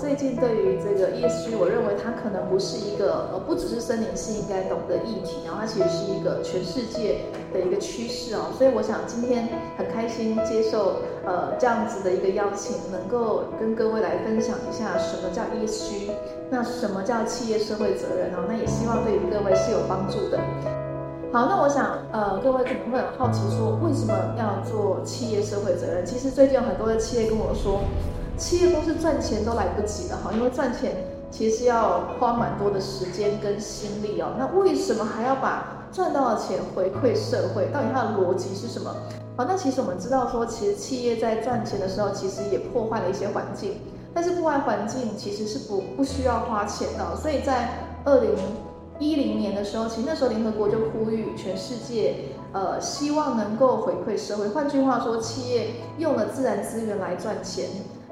最近对于这个 ESG，我认为它可能不是一个呃，不只是森林系应该懂的议题，然后它其实是一个全世界的一个趋势哦。所以我想今天很开心接受呃这样子的一个邀请，能够跟各位来分享一下什么叫 ESG，那什么叫企业社会责任哦，那也希望对于各位是有帮助的。好，那我想，呃，各位可能会很好奇，说为什么要做企业社会责任？其实最近有很多的企业跟我说，企业公司赚钱都来不及了，哈，因为赚钱其实要花蛮多的时间跟心力哦。那为什么还要把赚到的钱回馈社会？到底它的逻辑是什么？好，那其实我们知道说，其实企业在赚钱的时候，其实也破坏了一些环境，但是破坏环境其实是不不需要花钱的，所以在二零。一零年的时候，其实那时候联合国就呼吁全世界，呃，希望能够回馈社会。换句话说，企业用了自然资源来赚钱，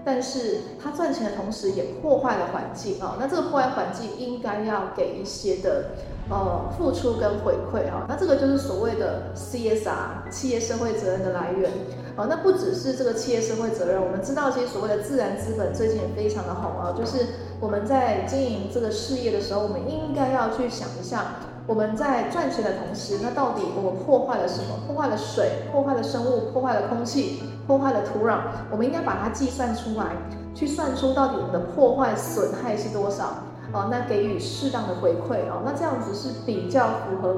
但是他赚钱的同时也破坏了环境啊、那这个破坏环境应该要给一些的。呃，付出跟回馈哈，那这个就是所谓的 CSR 企业社会责任的来源。啊，那不只是这个企业社会责任，我们知道其实所谓的自然资本最近也非常的红啊，就是我们在经营这个事业的时候，我们应该要去想一下，我们在赚钱的同时，那到底我们破坏了什么？破坏了水，破坏了生物，破坏了空气，破坏了土壤，我们应该把它计算出来，去算出到底我们的破坏损害是多少。哦，那给予适当的回馈哦，那这样子是比较符合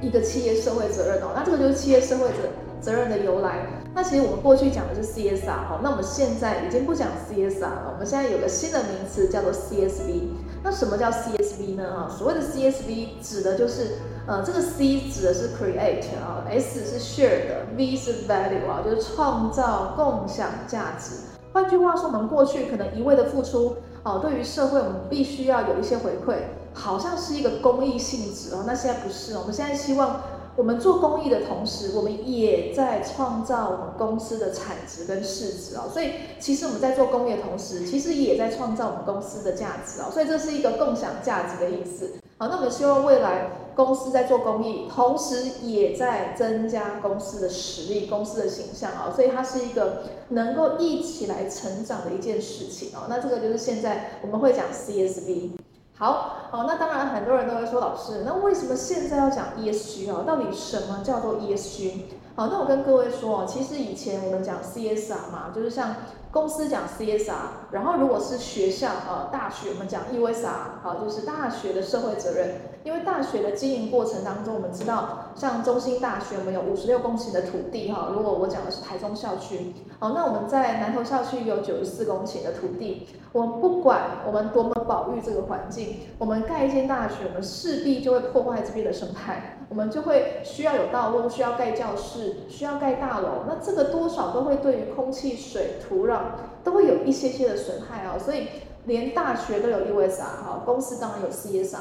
一个企业社会责任哦。那这个就是企业社会责责任的由来。那其实我们过去讲的是 CSR 哈，那我们现在已经不讲 CSR 了，我们现在有个新的名词叫做 CSV。那什么叫 CSV 呢？哈，所谓的 CSV 指的就是呃，这个 C 指的是 create 啊，S 是 shared，V 是 value 啊，就是创造共享价值。换句话说，我们过去可能一味的付出。哦，对于社会，我们必须要有一些回馈，好像是一个公益性质哦。那现在不是，我们现在希望我们做公益的同时，我们也在创造我们公司的产值跟市值哦。所以，其实我们在做公益的同时，其实也在创造我们公司的价值哦。所以，这是一个共享价值的意思。好，那我们希望未来公司在做公益，同时也在增加公司的实力、公司的形象啊，所以它是一个能够一起来成长的一件事情啊。那这个就是现在我们会讲 CSV。好，好，那当然很多人都会说，老师，那为什么现在要讲 ESG 啊？到底什么叫做 ESG？好，那我跟各位说哦，其实以前我们讲 CSR 嘛，就是像。公司讲 CSR，然后如果是学校呃大学，我们讲 ESR，好，就是大学的社会责任。因为大学的经营过程当中，我们知道像中兴大学，我们有五十六公顷的土地哈。如果我讲的是台中校区，好，那我们在南投校区有九十四公顷的土地。我们不管我们多么保育这个环境，我们盖一间大学，我们势必就会破坏这边的生态。我们就会需要有道路，需要盖教室，需要盖大楼。那这个多少都会对于空气、水、土壤都会有一些些的损害啊。所以连大学都有 ESR 哈，公司当然有 CSR。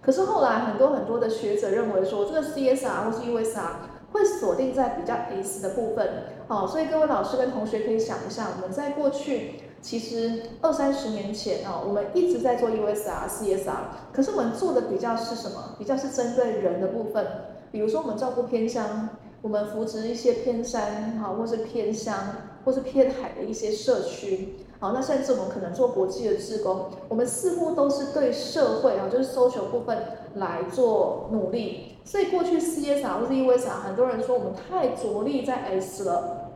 可是后来很多很多的学者认为说，这个 CSR 或是 ESR 会锁定在比较 S 的部分。好，所以各位老师跟同学可以想一下，我们在过去。其实二三十年前啊，我们一直在做 ESR、CSR，可是我们做的比较是什么？比较是针对人的部分，比如说我们照顾偏乡，我们扶植一些偏山哈，或是偏乡，或是偏海的一些社区，好，那甚至我们可能做国际的志工，我们似乎都是对社会啊，就是 social 部分来做努力。所以过去 CSR 或是 ESR，很多人说我们太着力在 S 了，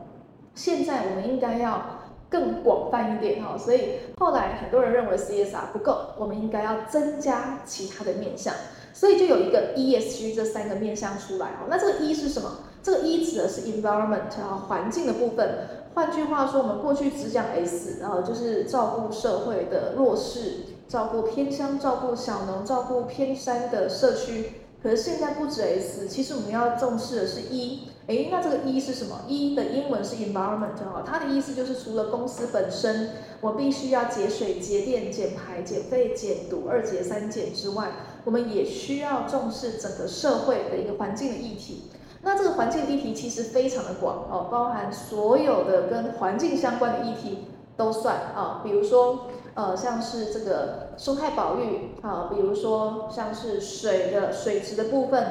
现在我们应该要。更广泛一点哈，所以后来很多人认为 CSR 不够，我们应该要增加其他的面向，所以就有一个 ESG 这三个面向出来哈。那这个 E 是什么？这个 E 指的是 environment 啊，环境的部分。换句话说，我们过去只讲 S，然后就是照顾社会的弱势，照顾偏乡，照顾小农，照顾偏山的社区。可是现在不止 S，其实我们要重视的是 E。诶，那这个 E 是什么？E 的英文是 environment 哈，它的意思就是除了公司本身，我必须要节水、节电、减排、减废、减毒，二减三减之外，我们也需要重视整个社会的一个环境的议题。那这个环境议题其实非常的广哦，包含所有的跟环境相关的议题都算啊，比如说呃，像是这个生态保育啊，比如说像是水的水质的部分。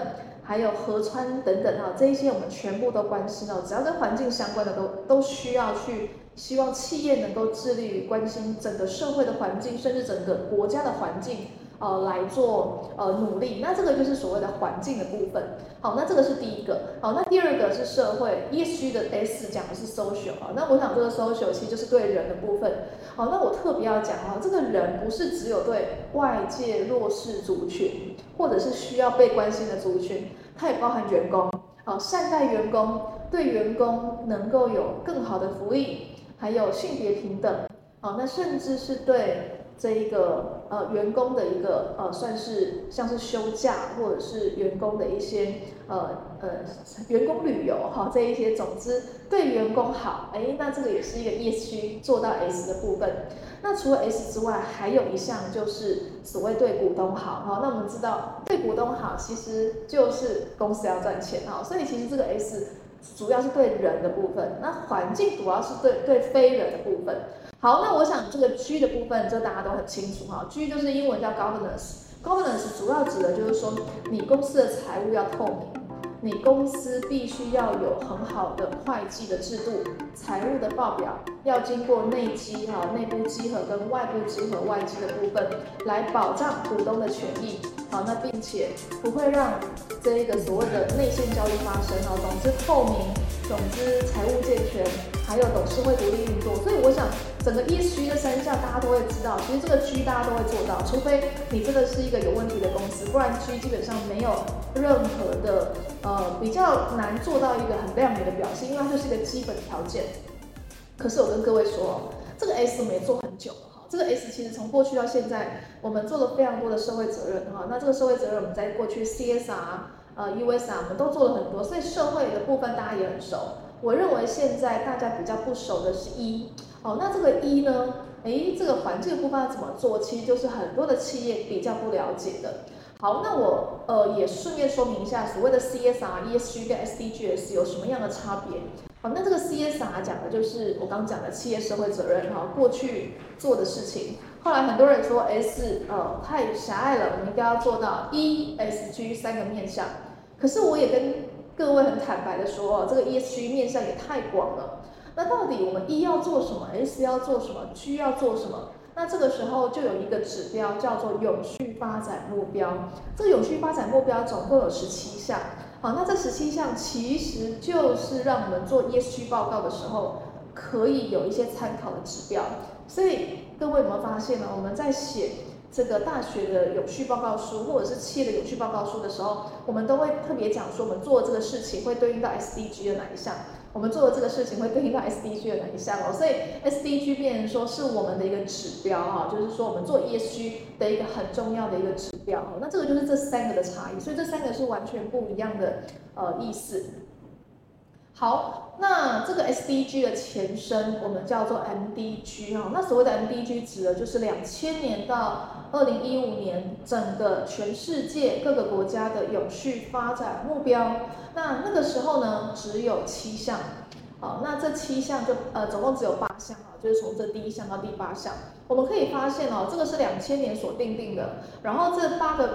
还有河川等等哈，这一些我们全部都关心到，只要跟环境相关的都都需要去希望企业能够致力于关心整个社会的环境，甚至整个国家的环境。呃，来做呃努力，那这个就是所谓的环境的部分。好，那这个是第一个。好，那第二个是社会 ESG 的 S 讲的是 social 啊。那我想这个 social 其实就是对人的部分。好，那我特别要讲啊，这个人不是只有对外界弱势族群，或者是需要被关心的族群，它也包含员工。好，善待员工，对员工能够有更好的福利，还有性别平等。好，那甚至是对。这一个呃员工的一个呃算是像是休假或者是员工的一些呃呃员工旅游哈这一些，总之对员工好，哎，那这个也是一个 ESG 做到 S 的部分。那除了 S 之外，还有一项就是所谓对股东好哈。那我们知道对股东好，其实就是公司要赚钱哈，所以其实这个 S 主要是对人的部分，那环境主要是对对非人的部分。好，那我想这个 G 的部分，就大家都很清楚哈。G 就是英文叫 governance，governance 主要指的就是说，你公司的财务要透明。你公司必须要有很好的会计的制度，财务的报表要经过内稽哈，内部稽核跟外部稽核外稽的部分，来保障股东的权益，好，那并且不会让这一个所谓的内线交易发生啊。总之透明，总之财务健全，还有董事会独立运作。所以我想，整个 ESG 的三项大家都会知道，其实这个 G 大家都会做到，除非你真的是一个有问题的公司，不然 G 基本上没有任何的。呃，比较难做到一个很亮眼的表现，因为它就是一个基本条件。可是我跟各位说，这个 S 没做很久哈，这个 S 其实从过去到现在，我们做了非常多的社会责任哈。那这个社会责任，我们在过去 CSR、呃 USR，我们都做了很多，所以社会的部分大家也很熟。我认为现在大家比较不熟的是 E，哦，那这个 E 呢，诶，这个环境部分要怎么做？其实就是很多的企业比较不了解的。好，那我呃也顺便说明一下，所谓的 CSR、ESG 跟 SDGs 有什么样的差别？好，那这个 CSR 讲的就是我刚讲的企业社会责任哈，过去做的事情。后来很多人说 S 呃太狭隘了，我们应该要做到 ESG 三个面向。可是我也跟各位很坦白的说，这个 ESG 面向也太广了。那到底我们 E 要做什么？S 要做什么？G 要做什么？那这个时候就有一个指标叫做永续发展目标。这个永续发展目标总共有十七项。好，那这十七项其实就是让我们做 ESG 报告的时候可以有一些参考的指标。所以各位有没有发现呢？我们在写这个大学的永续报告书，或者是企业的永续报告书的时候，我们都会特别讲说我们做这个事情会对应到 SDG 的哪一项。我们做的这个事情会对应到 SDG 的哪一项哦？所以 SDG 变成说是我们的一个指标哈，就是说我们做 ESG 的一个很重要的一个指标。那这个就是这三个的差异，所以这三个是完全不一样的呃意思。好，那这个 SDG 的前身我们叫做 MDG 哈。那所谓的 MDG 指的就是两千年到二零一五年整个全世界各个国家的永续发展目标。那那个时候呢，只有七项。好，那这七项就呃总共只有八项啊，就是从这第一项到第八项。我们可以发现哦，这个是两千年所定定的，然后这八个。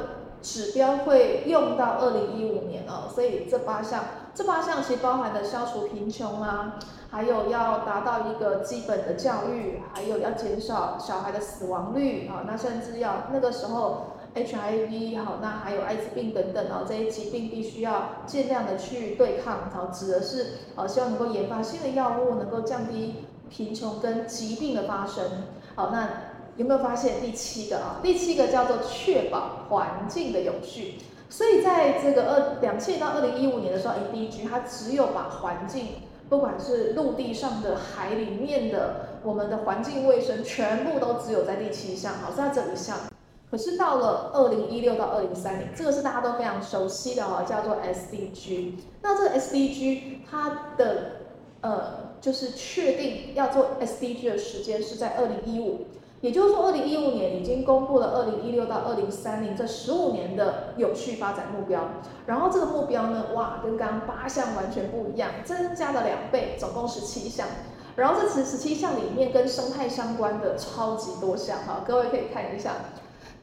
指标会用到二零一五年哦，所以这八项，这八项其实包含的消除贫穷啊，还有要达到一个基本的教育，还有要减少小孩的死亡率啊，那甚至要那个时候 HIV 好，那还有艾滋病等等啊，这些疾病必须要尽量的去对抗，好，指的是呃希望能够研发新的药物，能够降低贫穷跟疾病的发生，好，那。有没有发现第七个啊？第七个叫做确保环境的永续。所以在这个二两千到二零一五年的时候，MDG 它只有把环境，不管是陆地上的、海里面的，我们的环境卫生，全部都只有在第七项，好，是在这一项。可是到了二零一六到二零三零，这个是大家都非常熟悉的哦，叫做 SDG。那这 SDG 它的呃，就是确定要做 SDG 的时间是在二零一五。也就是说，二零一五年已经公布了二零一六到二零三零这十五年的有序发展目标，然后这个目标呢，哇，跟刚刚八项完全不一样，增加了两倍，总共十七项。然后这十十七项里面跟生态相关的超级多项哈，各位可以看一下。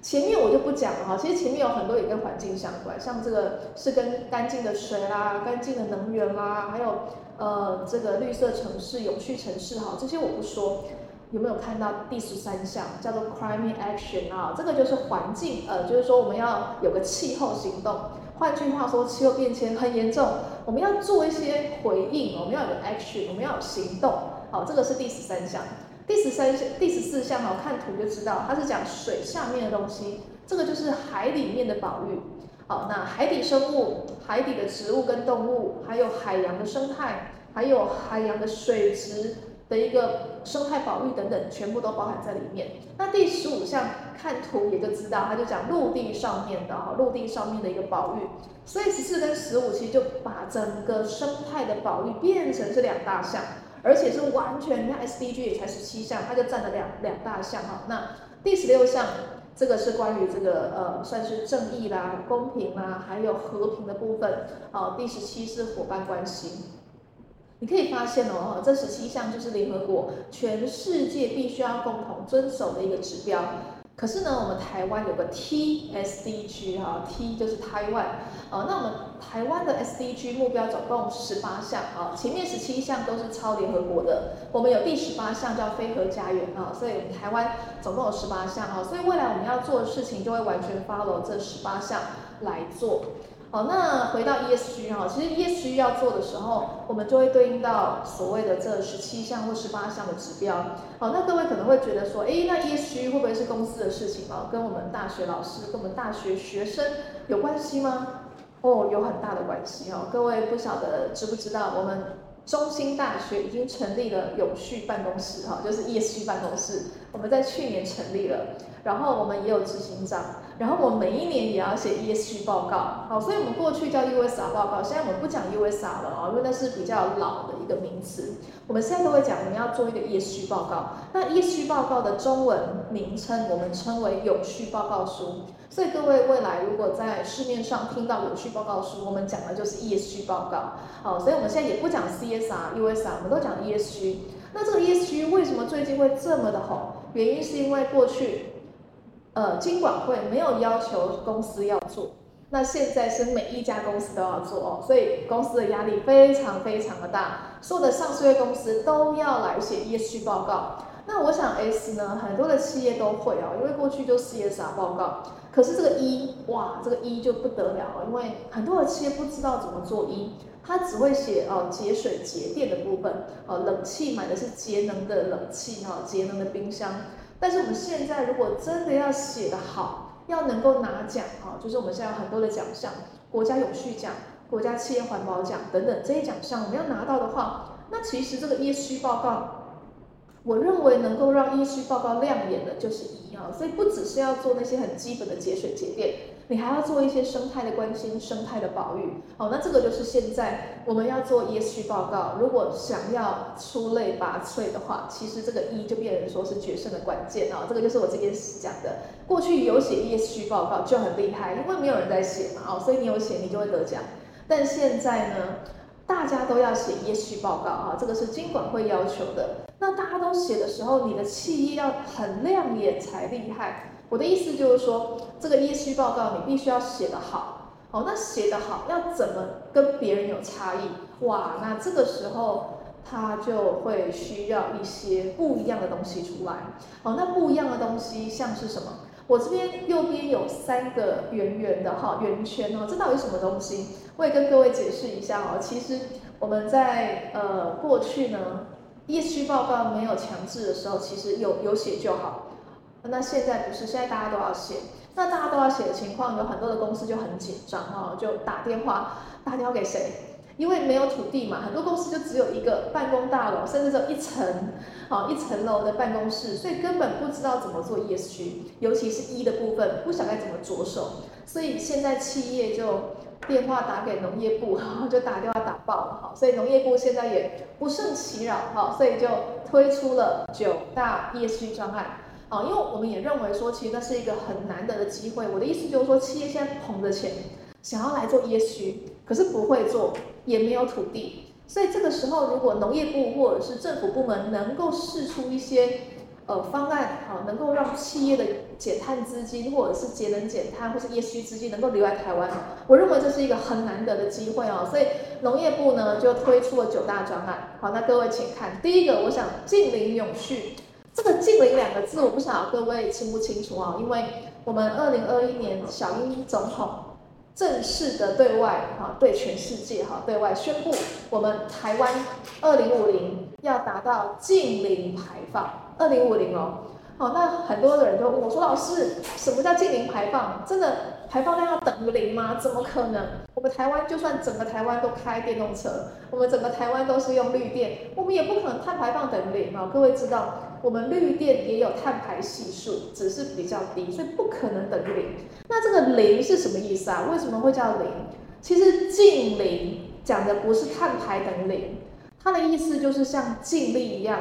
前面我就不讲了哈，其实前面有很多也跟环境相关，像这个是跟干净的水啦、干净的能源啦，还有呃这个绿色城市、永续城市哈，这些我不说。有没有看到第十三项叫做 Climate Action 啊？这个就是环境，呃，就是说我们要有个气候行动。换句话说，气候变迁很严重，我们要做一些回应，我们要有 action，我们要有行动。好，这个是第十三项。第十三项、第十四项，好，看图就知道，它是讲水下面的东西。这个就是海里面的保育。好，那海底生物、海底的植物跟动物，还有海洋的生态，还有海洋的水质。的一个生态保育等等，全部都包含在里面。那第十五项看图也就知道，它就讲陆地上面的哈，陆地上面的一个保育。所以十四跟十五其实就把整个生态的保育变成是两大项，而且是完全，你看 SDG 也才十七项，它就占了两两大项哈。那第十六项这个是关于这个呃，算是正义啦、公平啦，还有和平的部分。好，第十七是伙伴关系。你可以发现哦，这十七项就是联合国全世界必须要共同遵守的一个指标。可是呢，我们台湾有个 T SDG 哈，T 就是台湾。呃，那我们台湾的 SDG 目标总共十八项啊，前面十七项都是超联合国的，我们有第十八项叫非核家园啊，所以台湾总共有十八项啊，所以未来我们要做的事情就会完全 follow 这十八项来做。好，那回到 ESG 哈，其实 ESG 要做的时候，我们就会对应到所谓的这十七项或十八项的指标。好，那各位可能会觉得说，诶，那 ESG 会不会是公司的事情啊？跟我们大学老师、跟我们大学学生有关系吗？哦，有很大的关系哦。各位不晓得知不知道，我们中兴大学已经成立了永续办公室哈，就是 ESG 办公室，我们在去年成立了。然后我们也有执行长，然后我每一年也要写 ESG 报告，好，所以我们过去叫 USR 报告，现在我们不讲 USR 了啊，因为那是比较老的一个名词。我们现在都会讲，我们要做一个 ESG 报告。那 ESG 报告的中文名称，我们称为有序报告书。所以各位未来如果在市面上听到有序报告书，我们讲的就是 ESG 报告。好，所以我们现在也不讲 CSR、USR，我们都讲 ESG。那这个 ESG 为什么最近会这么的红？原因是因为过去。呃，金管会没有要求公司要做，那现在是每一家公司都要做哦，所以公司的压力非常非常的大，所有的上市公司都要来写 ESG 报告。那我想 S 呢，很多的企业都会哦，因为过去就 CSR 报告，可是这个 E，哇，这个 E 就不得了了，因为很多的企业不知道怎么做 E，他只会写哦节水节电的部分，哦冷气买的是节能的冷气哈，节能的冰箱。但是我们现在如果真的要写得好，要能够拿奖啊，就是我们现在有很多的奖项，国家永续奖、国家企业环保奖等等这些奖项，我们要拿到的话，那其实这个 ES 报告，我认为能够让 ES 报告亮眼的就是一啊，所以不只是要做那些很基本的节水节电。你还要做一些生态的关心、生态的保育，好，那这个就是现在我们要做 ESG 报告。如果想要出类拔萃的话，其实这个 E 就变成说是决胜的关键啊。这个就是我这边讲的。过去有写 ESG 报告就很厉害，因为没有人在写嘛，哦，所以你有写你就会得奖。但现在呢，大家都要写 ESG 报告啊，这个是金管会要求的。那大家都写的时候，你的企业要很亮眼才厉害。我的意思就是说，这个 ESG 报告你必须要写得好，哦，那写得好要怎么跟别人有差异？哇，那这个时候他就会需要一些不一样的东西出来。哦，那不一样的东西像是什么？我这边右边有三个圆圆的哈圆圈哦，这到底什么东西？我也跟各位解释一下哦。其实我们在呃过去呢，ESG 报告没有强制的时候，其实有有写就好。那现在不是，现在大家都要写。那大家都要写的情况，有很多的公司就很紧张哈，就打电话打电话给谁？因为没有土地嘛，很多公司就只有一个办公大楼，甚至只有一层，好一层楼的办公室，所以根本不知道怎么做 ESG，尤其是 E 的部分，不晓得该怎么着手。所以现在企业就电话打给农业部，然后就打电话打爆了哈，所以农业部现在也不胜其扰哈，所以就推出了九大 ESG 专案。啊，因为我们也认为说，其实那是一个很难得的机会。我的意思就是说，企业现在捧着钱，想要来做 ESG，可是不会做，也没有土地，所以这个时候，如果农业部或者是政府部门能够试出一些呃方案，啊，能够让企业的减碳资金或者是节能减碳或是 ESG 资金能够留在台湾，我认为这是一个很难得的机会啊。所以农业部呢就推出了九大专案。好，那各位请看，第一个，我想近邻永续，这个净零两个字，我不晓得各位清不清楚啊？因为我们二零二一年小英总统正式的对外哈，对全世界哈对外宣布，我们台湾二零五零要达到净零排放，二零五零哦。好，那很多的人都问我说：“老师，什么叫净零排放？真的排放量要等于零吗？怎么可能？我们台湾就算整个台湾都开电动车，我们整个台湾都是用绿电，我们也不可能碳排放等于零啊！各位知道，我们绿电也有碳排系数，只是比较低，所以不可能等于零。那这个零是什么意思啊？为什么会叫零？其实净零讲的不是碳排等于零，它的意思就是像净利一样。”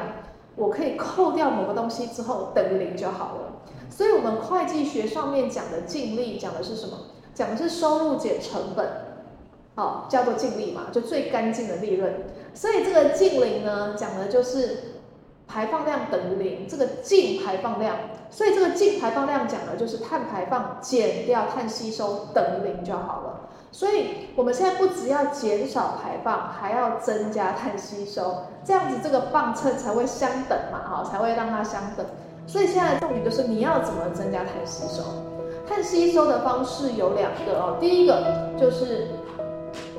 我可以扣掉某个东西之后等于零就好了，所以我们会计学上面讲的净利讲的是什么？讲的是收入减成本，好，叫做净利嘛，就最干净的利润。所以这个净零呢，讲的就是排放量等于零，这个净排放量。所以这个净排放量讲的就是碳排放减掉碳吸收等于零就好了。所以我们现在不只要减少排放，还要增加碳吸收，这样子这个磅秤才会相等嘛，哈，才会让它相等。所以现在重点就是你要怎么增加碳吸收？碳吸收的方式有两个哦，第一个就是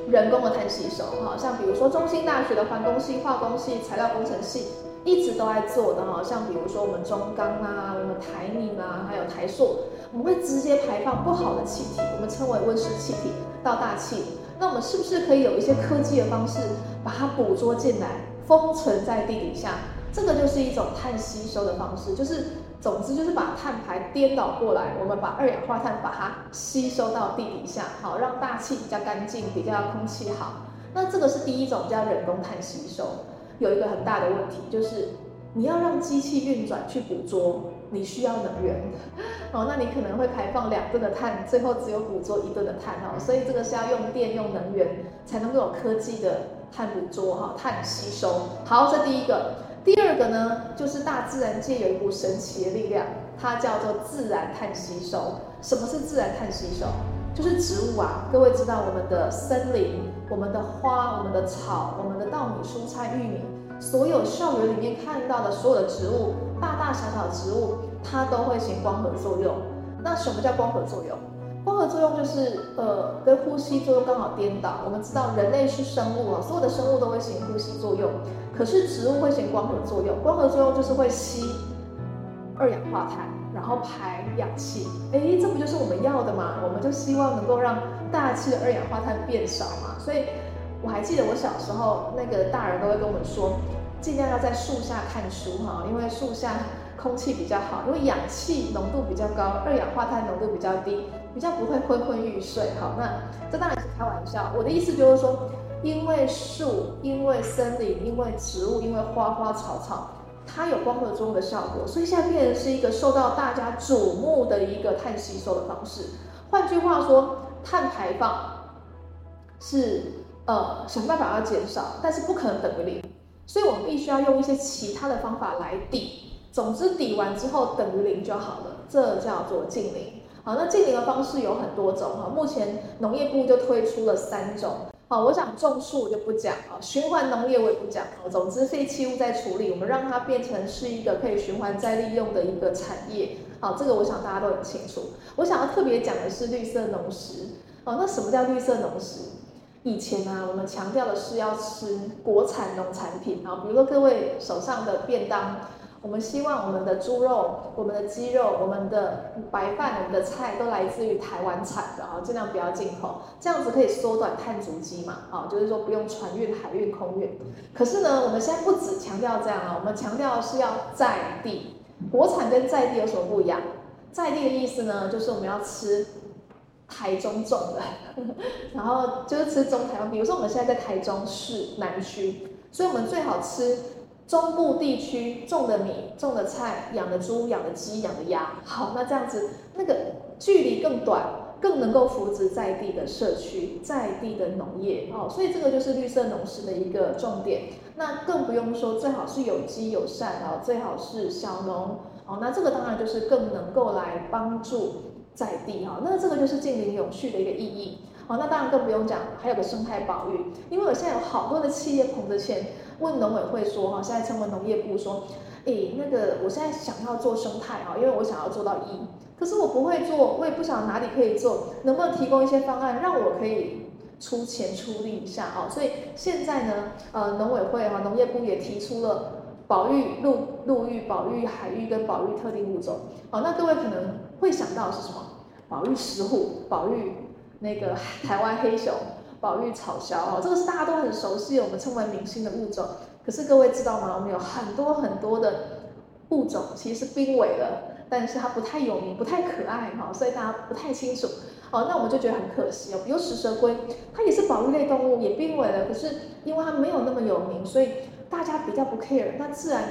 人工的碳吸收，哈，像比如说中兴大学的环工系、化工系、材料工程系一直都在做的哈，像比如说我们中钢啊、我们台泥啊，还有台塑，我们会直接排放不好的气体，我们称为温室气体。到大气，那我们是不是可以有一些科技的方式把它捕捉进来，封存在地底下？这个就是一种碳吸收的方式，就是总之就是把碳排颠倒过来，我们把二氧化碳把它吸收到地底下，好，让大气比较干净，比较空气好。那这个是第一种叫人工碳吸收，有一个很大的问题就是你要让机器运转去捕捉。你需要能源，哦，那你可能会排放两吨的碳，最后只有捕捉一吨的碳哦，所以这个是要用电用能源才能够有科技的碳捕捉哈，碳吸收。好，这第一个，第二个呢，就是大自然界有一股神奇的力量，它叫做自然碳吸收。什么是自然碳吸收？就是植物啊，各位知道我们的森林、我们的花、我们的草、我们的稻米、蔬菜、玉米，所有校园里面看到的所有的植物。大大小小植物，它都会行光合作用。那什么叫光合作用？光合作用就是呃，跟呼吸作用刚好颠倒。我们知道人类是生物啊，所有的生物都会行呼吸作用，可是植物会行光合作用。光合作用就是会吸二氧化碳，然后排氧气。诶，这不就是我们要的吗？我们就希望能够让大气的二氧化碳变少嘛。所以我还记得我小时候，那个大人都会跟我们说。尽量要在树下看书哈，因为树下空气比较好，因为氧气浓度比较高，二氧化碳浓度比较低，比较不会昏昏欲睡。好，那这当然是开玩笑。我的意思就是说，因为树，因为森林，因为植物，因为花花草草，它有光合作用的效果，所以现在变成是一个受到大家瞩目的一个碳吸收的方式。换句话说，碳排放是呃想办法要减少，但是不可能等于零。所以我们必须要用一些其他的方法来抵，总之抵完之后等于零就好了，这叫做净零。好，那净零的方式有很多种哈，目前农业部就推出了三种。好，我想种树我就不讲啊，循环农业我也不讲。总之废弃物在处理，我们让它变成是一个可以循环再利用的一个产业。好，这个我想大家都很清楚。我想要特别讲的是绿色农食。哦，那什么叫绿色农食？以前呢、啊，我们强调的是要吃国产农产品啊，比如说各位手上的便当，我们希望我们的猪肉、我们的鸡肉、我们的白饭、我们的菜都来自于台湾产的啊，尽量不要进口，这样子可以缩短碳足迹嘛，啊，就是说不用船运、海运、空运。可是呢，我们现在不只强调这样啊，我们强调的是要在地，国产跟在地有什么不一样？在地的意思呢，就是我们要吃。台中种的，然后就是吃中台湾。比如说我们现在在台中市南区，所以我们最好吃中部地区种的米、种的菜、养的猪、养的鸡、养的鸭。好，那这样子那个距离更短，更能够扶植在地的社区、在地的农业。哦，所以这个就是绿色农食的一个重点。那更不用说，最好是有机友善哦，最好是小农。哦，那这个当然就是更能够来帮助。在地哈，那这个就是近零永续的一个意义。好，那当然更不用讲，还有个生态保育，因为我现在有好多的企业捧着钱问农委会说哈，现在成为农业部说，诶，那个我现在想要做生态哈，因为我想要做到一，可是我不会做，我也不晓得哪里可以做，能不能提供一些方案让我可以出钱出力一下啊？所以现在呢，呃，农委会哈，农业部也提出了。保育陆陆域、保育海域跟保育特定物种，哦，那各位可能会想到是什么？保育石虎、保育那个台湾黑熊、保育草鸮，哦，这个是大家都很熟悉，我们称为明星的物种。可是各位知道吗？我们有很多很多的物种其实是濒危了，但是它不太有名、不太可爱，哈，所以大家不太清楚。哦，那我们就觉得很可惜哦。比如食蛇龟，它也是保育类动物，也濒危了，可是因为它没有那么有名，所以。大家比较不 care，那自然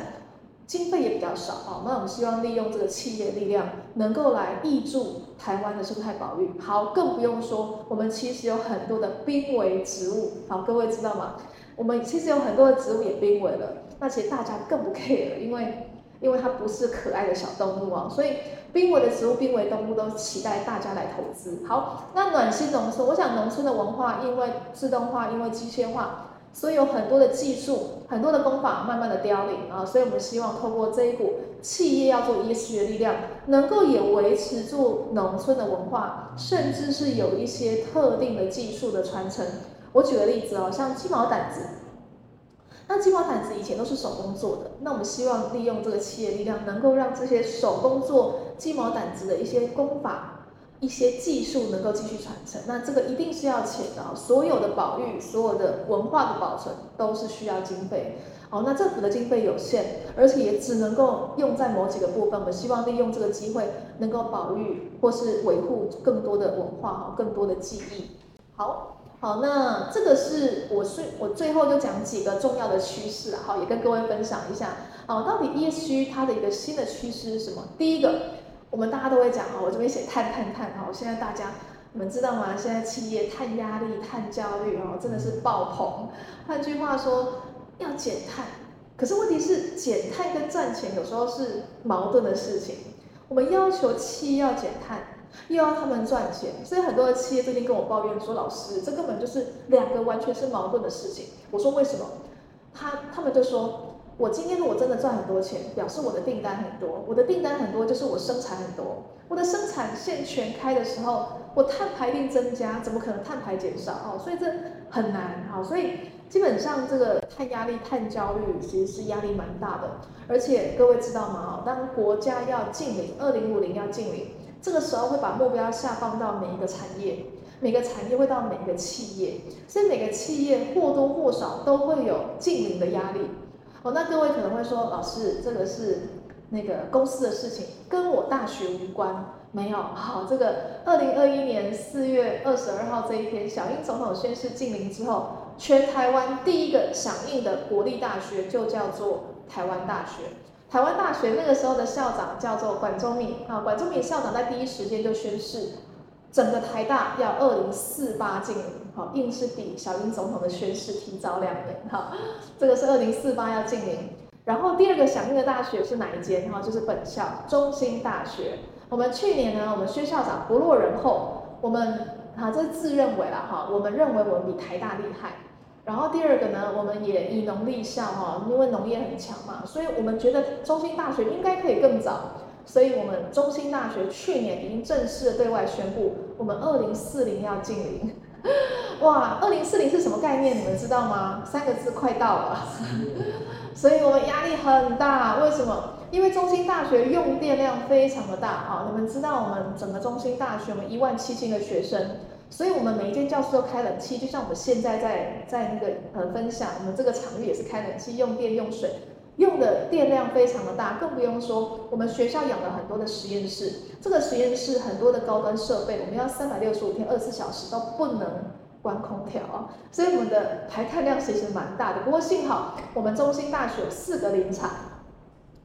经费也比较少啊。那我们希望利用这个企业力量，能够来挹注台湾的生态保育。好，更不用说，我们其实有很多的濒危植物。好，各位知道吗？我们其实有很多的植物也濒危了。那其实大家更不 care，因为因为它不是可爱的小动物啊。所以濒危的植物、濒危动物都期待大家来投资。好，那暖心农村，我想农村的文化因为自动化，因为机械化。所以有很多的技术，很多的工法慢慢的凋零啊，所以我们希望透过这一股企业要做 ESG 的力量，能够也维持住农村的文化，甚至是有一些特定的技术的传承。我举个例子哦，像鸡毛掸子，那鸡毛掸子以前都是手工做的，那我们希望利用这个企业力量，能够让这些手工做鸡毛掸子的一些工法。一些技术能够继续传承，那这个一定是要钱的。所有的保育，所有的文化的保存，都是需要经费。好，那政府的经费有限，而且也只能够用在某几个部分。我们希望利用这个机会，能够保育或是维护更多的文化，哈，更多的记忆。好，好，那这个是我最我最后就讲几个重要的趋势，好，也跟各位分享一下。好，到底 ESG 它的一个新的趋势是什么？第一个。我们大家都会讲，我这边写碳碳碳哈，现在大家你们知道吗？现在企业碳压力、碳焦虑哦，真的是爆棚。换句话说，要减碳，可是问题是减碳跟赚钱有时候是矛盾的事情。我们要求企业要减碳，又要他们赚钱，所以很多的企业最近跟我抱怨说：“老师，这根本就是两个完全是矛盾的事情。”我说：“为什么？”他他们就说。我今天如果真的赚很多钱，表示我的订单很多，我的订单很多就是我生产很多，我的生产线全开的时候，我碳排定增加，怎么可能碳排减少哦？所以这很难哈，所以基本上这个碳压力、碳焦虑其实是压力蛮大的，而且各位知道吗？哦当国家要净零，二零五零要净零，这个时候会把目标下放到每一个产业，每个产业会到每一个企业，所以每个企业或多或少都会有净零的压力。哦，那各位可能会说，老师，这个是那个公司的事情，跟我大学无关。没有，好，这个二零二一年四月二十二号这一天，小英总统宣誓净零之后，全台湾第一个响应的国立大学就叫做台湾大学。台湾大学那个时候的校长叫做管中闵啊，管中闵校长在第一时间就宣誓。整个台大要二零四八净零，硬是比小英总统的宣誓提早两年，哈，这个是二零四八要进零。然后第二个响应的大学是哪一间？哈，就是本校中兴大学。我们去年呢，我们薛校长不落人后，我们哈，这是自认为啦，哈，我们认为我们比台大厉害。然后第二个呢，我们也以农立校，哈，因为农业很强嘛，所以我们觉得中兴大学应该可以更早。所以，我们中兴大学去年已经正式对外宣布，我们二零四零要进零。哇，二零四零是什么概念？你们知道吗？三个字，快到了。所以我们压力很大。为什么？因为中心大学用电量非常的大啊。你们知道，我们整个中心大学，我们一万七千个学生，所以我们每一间教室都开冷气，就像我们现在在在那个呃分享，我们这个场域也是开冷气，用电用水。用的电量非常的大，更不用说我们学校养了很多的实验室，这个实验室很多的高端设备，我们要三百六十五天二十四小时都不能关空调，所以我们的排碳量其实蛮大的。不过幸好我们中兴大学有四个林场，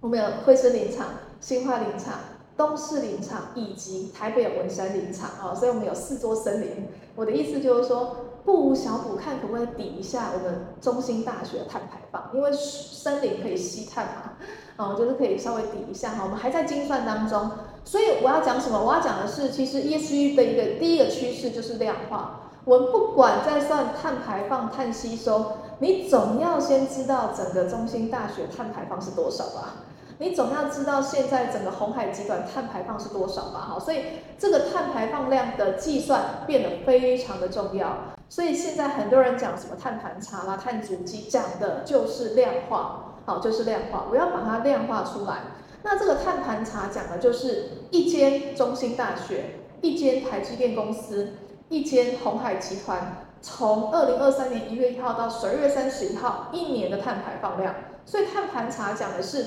我们有惠蓀林场、新化林场、东势林场以及台北文山林场啊，所以我们有四座森林。我的意思就是说。不无小补，看可不可以抵一下我们中兴大学的碳排放，因为森林可以吸碳嘛，哦，就是可以稍微抵一下哈。我们还在精算当中，所以我要讲什么？我要讲的是，其实 ESG 的一个第一个趋势就是量化。我们不管在算碳排放、碳吸收，你总要先知道整个中兴大学碳排放是多少吧？你总要知道现在整个鸿海集团碳排放是多少吧？哈，所以这个碳排放量的计算变得非常的重要。所以现在很多人讲什么碳盘查啦、碳足迹，讲的就是量化，好，就是量化。我要把它量化出来。那这个碳盘查讲的就是一间中兴大学、一间台积电公司、一间鸿海集团，从二零二三年一月一号到十二月三十一号一年的碳排放量。所以碳盘查讲的是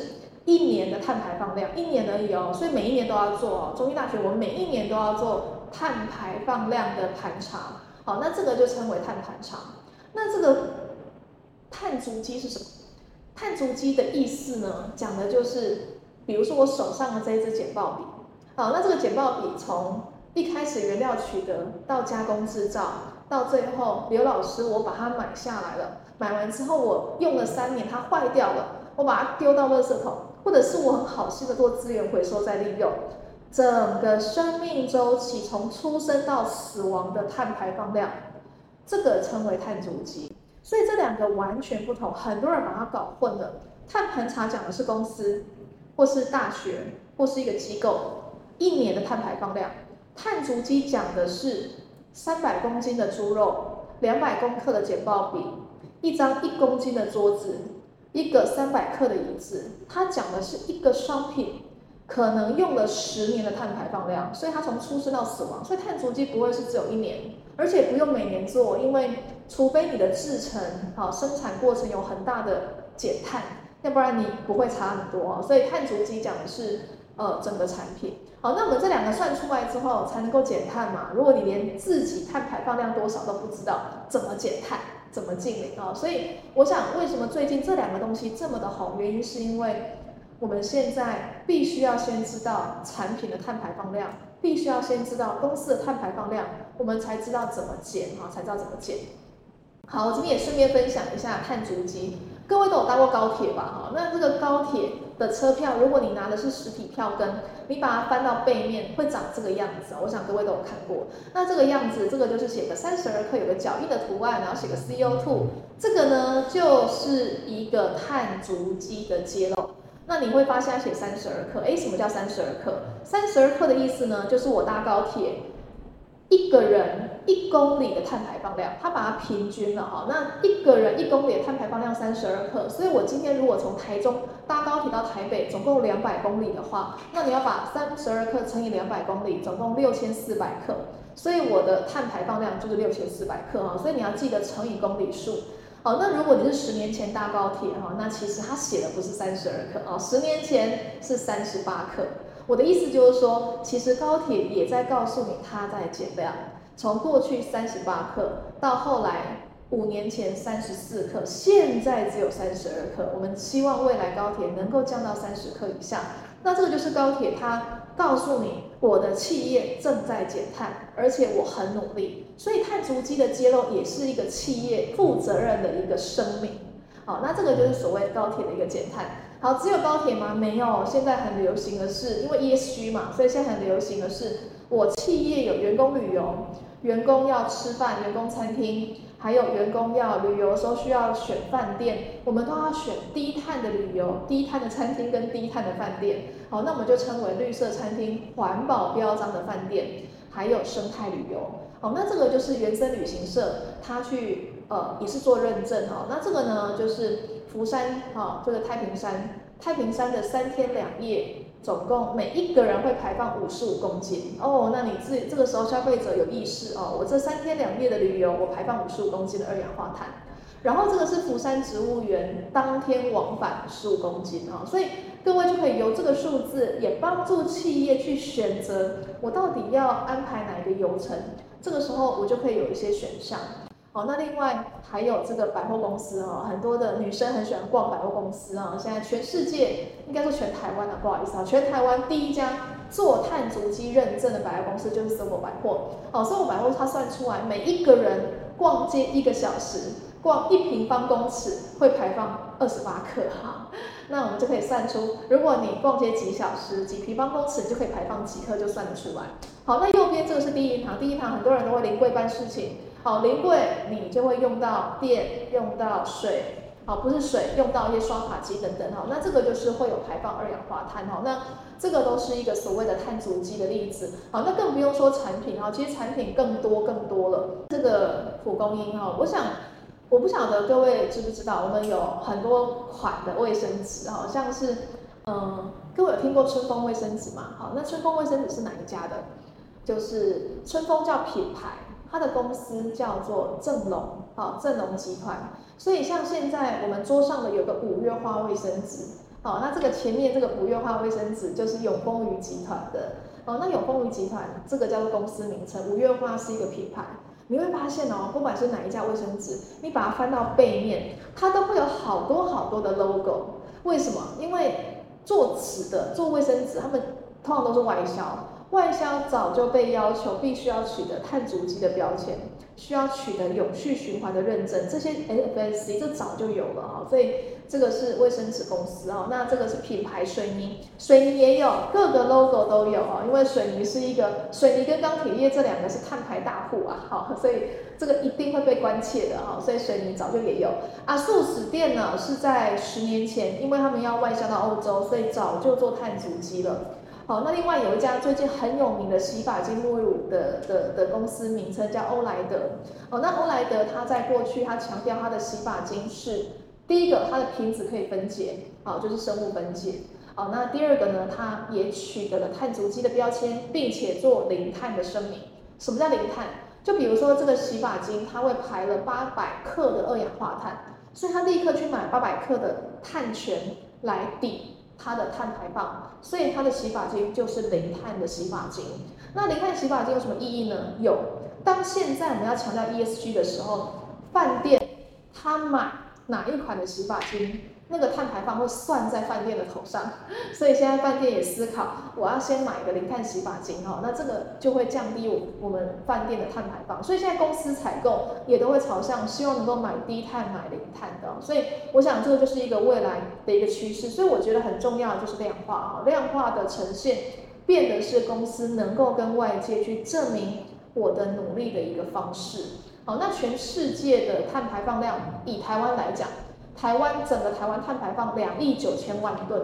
一年的碳排放量，一年而已哦。所以每一年都要做哦。中医大学我们每一年都要做碳排放量的盘查。好，那这个就称为碳盘查。那这个碳足迹是什么？碳足迹的意思呢，讲的就是。比如说我手上的这一支简报笔，好，那这个简报笔从一开始原料取得到加工制造，到最后刘老师我把它买下来了，买完之后我用了三年，它坏掉了，我把它丢到垃圾桶，或者是我很好心的做资源回收再利用，整个生命周期从出生到死亡的碳排放量，这个称为碳足迹。所以这两个完全不同，很多人把它搞混了。碳盘查讲的是公司。或是大学，或是一个机构，一年的碳排放量，碳足迹讲的是三百公斤的猪肉，两百公克的简报笔，一张一公斤的桌子，一个三百克的椅子，它讲的是一个商品可能用了十年的碳排放量，所以它从出生到死亡，所以碳足迹不会是只有一年，而且不用每年做，因为除非你的制成好生产过程有很大的减碳。要不然你不会差很多哦，所以碳足迹讲的是呃整个产品。好，那我们这两个算出来之后才能够减碳嘛。如果你连自己碳排放量多少都不知道，怎么减碳，怎么净零啊？所以我想，为什么最近这两个东西这么的好？原因是因为我们现在必须要先知道产品的碳排放量，必须要先知道公司的碳排放量，我们才知道怎么减啊，才知道怎么减。好，我这边也顺便分享一下碳足迹。各位都有搭过高铁吧？哈，那这个高铁的车票，如果你拿的是实体票根，你把它翻到背面，会长这个样子。我想各位都有看过。那这个样子，这个就是写个三十二克，有个脚印的图案，然后写个 CO2，这个呢就是一个碳足迹的揭露。那你会发现它写三十二克，诶，什么叫三十二克？三十二克的意思呢，就是我搭高铁。一个人一公里的碳排放量，他把它平均了哈。那一个人一公里的碳排放量三十二克，所以我今天如果从台中搭高铁到台北，总共两百公里的话，那你要把三十二克乘以两百公里，总共六千四百克，所以我的碳排放量就是六千四百克哈。所以你要记得乘以公里数。好，那如果你是十年前搭高铁哈，那其实他写的不是三十二克啊，十年前是三十八克。我的意思就是说，其实高铁也在告诉你，它在减量。从过去三十八克，到后来五年前三十四克，现在只有三十二克。我们希望未来高铁能够降到三十克以下。那这个就是高铁，它告诉你，我的企业正在减碳，而且我很努力。所以碳足迹的揭露，也是一个企业负责任的一个声明。好，那这个就是所谓高铁的一个减碳。好，只有高铁吗？没有，现在很流行的是，因为 ESG 嘛，所以现在很流行的是，我企业有员工旅游，员工要吃饭，员工餐厅，还有员工要旅游的时候需要选饭店，我们都要选低碳的旅游、低碳的餐厅跟低碳的饭店。好，那我们就称为绿色餐厅、环保标章的饭店，还有生态旅游。好，那这个就是原生旅行社，他去呃也是做认证哈。那这个呢就是。福山啊，这个太平山，太平山的三天两夜，总共每一个人会排放五十五公斤哦。那你自这个时候消费者有意识哦，我这三天两夜的旅游，我排放五十五公斤的二氧化碳。然后这个是福山植物园当天往返十五公斤啊，所以各位就可以由这个数字也帮助企业去选择，我到底要安排哪一个游程。这个时候我就可以有一些选项。好，那另外还有这个百货公司哦，很多的女生很喜欢逛百货公司啊。现在全世界应该说全台湾啊，不好意思啊，全台湾第一家做碳足迹认证的百货公司就是 s o 百货。好，SOGO 百货它算出来每一个人逛街一个小时，逛一平方公尺会排放二十八克哈。那我们就可以算出，如果你逛街几小时，几平方公尺你就可以排放几克，就算得出来。好，那右边这个是第一行，第一行很多人都会临柜办事情。好，临柜你就会用到电，用到水。好，不是水，用到一些刷卡机等等哈，那这个就是会有排放二氧化碳哈，那这个都是一个所谓的碳足迹的例子。好，那更不用说产品哈，其实产品更多更多了。这个蒲公英哈，我想我不晓得各位知不知道，我们有很多款的卫生纸哈，像是嗯，各位有听过春风卫生纸吗？好，那春风卫生纸是哪一家的？就是春风叫品牌。它的公司叫做正隆，好，正隆集团。所以像现在我们桌上的有个五月花卫生纸，好，那这个前面这个五月花卫生纸就是永丰余集团的，哦，那永丰余集团这个叫做公司名称，五月花是一个品牌。你会发现哦，不管是哪一家卫生纸，你把它翻到背面，它都会有好多好多的 logo。为什么？因为做纸的做卫生纸，他们通常都是外销。外销早就被要求必须要取得碳足迹的标签，需要取得永续循环的认证，这些 FSC 这早就有了哈，所以这个是卫生纸公司哈，那这个是品牌水泥，水泥也有各个 logo 都有哈，因为水泥是一个水泥跟钢铁业这两个是碳排大户啊，好，所以这个一定会被关切的哈，所以水泥早就也有啊，素食店呢是在十年前，因为他们要外销到欧洲，所以早就做碳足迹了。好，那另外有一家最近很有名的洗发精沐浴乳的的的公司名称叫欧莱德。哦，那欧莱德它在过去它强调它的洗发精是第一个，它的瓶子可以分解，好，就是生物分解。好，那第二个呢，它也取得了碳足迹的标签，并且做零碳的声明。什么叫零碳？就比如说这个洗发精，它会排了八百克的二氧化碳，所以他立刻去买八百克的碳权来抵。它的碳排放，所以它的洗发精就是零碳的洗发精。那零碳洗发精有什么意义呢？有，当现在我们要强调 ESG 的时候，饭店他买哪一款的洗发精？那个碳排放会算在饭店的头上，所以现在饭店也思考，我要先买一个零碳洗发精哈，那这个就会降低我我们饭店的碳排放。所以现在公司采购也都会朝向，希望能够买低碳、买零碳的。所以我想这个就是一个未来的一个趋势。所以我觉得很重要的就是量化哈，量化的呈现，变得是公司能够跟外界去证明我的努力的一个方式。好，那全世界的碳排放量，以台湾来讲。台湾整个台湾碳排放两亿九千万吨，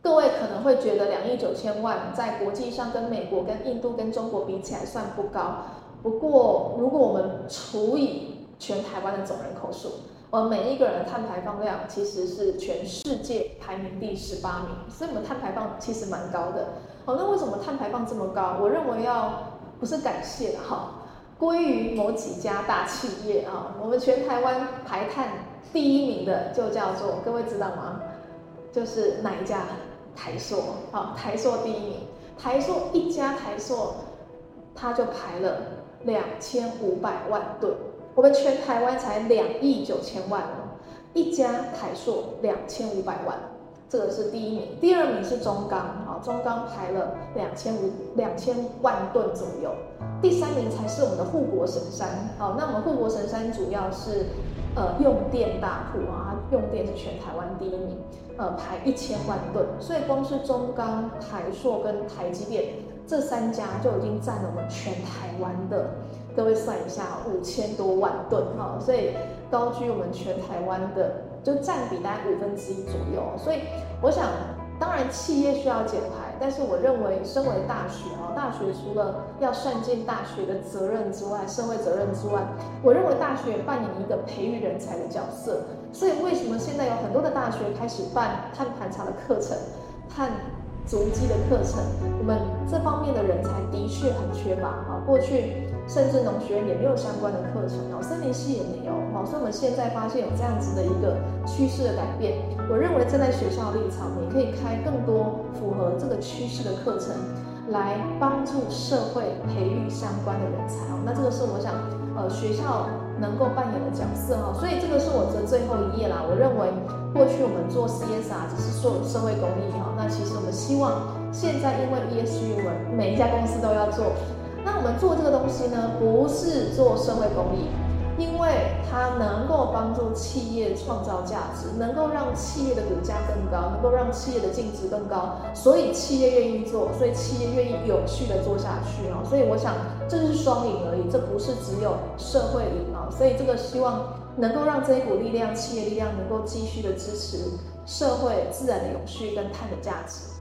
各位可能会觉得两亿九千万在国际上跟美国、跟印度、跟中国比起来算不高。不过，如果我们除以全台湾的总人口数，我们每一个人的碳排放量其实是全世界排名第十八名，所以我们碳排放其实蛮高的。好，那为什么碳排放这么高？我认为要不是感谢哈，归于某几家大企业啊，我们全台湾排碳。第一名的就叫做，各位知道吗？就是哪一家？台塑，好，台塑第一名。台塑一家台塑，它就排了两千五百万吨。我们全台湾才两亿九千万哦，一家台塑两千五百万，这个是第一名。第二名是中钢，啊，中钢排了两千五两千万吨左右。第三名才是我们的护国神山，好，那我们护国神山主要是。呃，用电大户啊，它用电是全台湾第一名，呃，排一千万吨，所以光是中钢、台硕跟台积电这三家就已经占了我们全台湾的，各位算一下，五千多万吨哈，所以高居我们全台湾的，就占比大概五分之一左右，所以我想。当然，企业需要减排，但是我认为，身为大学啊，大学除了要善尽大学的责任之外，社会责任之外，我认为大学扮演一个培育人才的角色。所以，为什么现在有很多的大学开始办碳盘查的课程、碳足迹的课程？我们这方面的人才的确很缺乏啊，过去。甚至农学院也没有相关的课程，哦，森林系也没有，哦，所以我们现在发现有这样子的一个趋势的改变。我认为站在学校立场，你可以开更多符合这个趋势的课程，来帮助社会培育相关的人才，哦，那这个是我想，呃，学校能够扮演的角色，哈，所以这个是我的最后一页啦。我认为过去我们做 CSR 只是做社会公益，哈，那其实我们希望现在因为 ESG，我们每一家公司都要做。那我们做这个东西呢，不是做社会公益，因为它能够帮助企业创造价值，能够让企业的股价更高，能够让企业的净值更高，所以企业愿意做，所以企业愿意有序的做下去啊。所以我想这是双赢而已，这不是只有社会赢啊。所以这个希望能够让这一股力量，企业力量能够继续的支持社会自然的永续跟碳的价值。